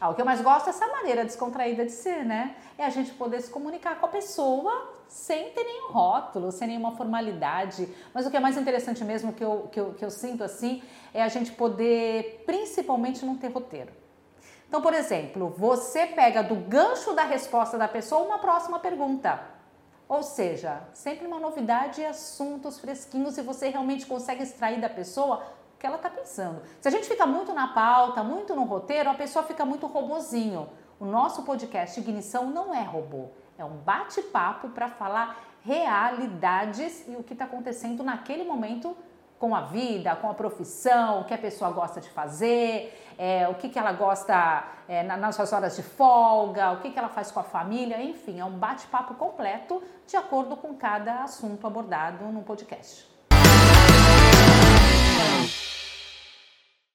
Ah, o que eu mais gosto é essa maneira descontraída de ser, né? É a gente poder se comunicar com a pessoa sem ter nenhum rótulo, sem nenhuma formalidade. Mas o que é mais interessante mesmo que eu, que eu, que eu sinto assim é a gente poder, principalmente, não ter roteiro. Então, por exemplo, você pega do gancho da resposta da pessoa uma próxima pergunta. Ou seja, sempre uma novidade e assuntos fresquinhos e você realmente consegue extrair da pessoa que ela está pensando. Se a gente fica muito na pauta, muito no roteiro, a pessoa fica muito robozinho. O nosso podcast Ignição não é robô, é um bate-papo para falar realidades e o que está acontecendo naquele momento com a vida, com a profissão, o que a pessoa gosta de fazer, é, o que, que ela gosta é, nas suas horas de folga, o que, que ela faz com a família, enfim, é um bate-papo completo de acordo com cada assunto abordado no podcast.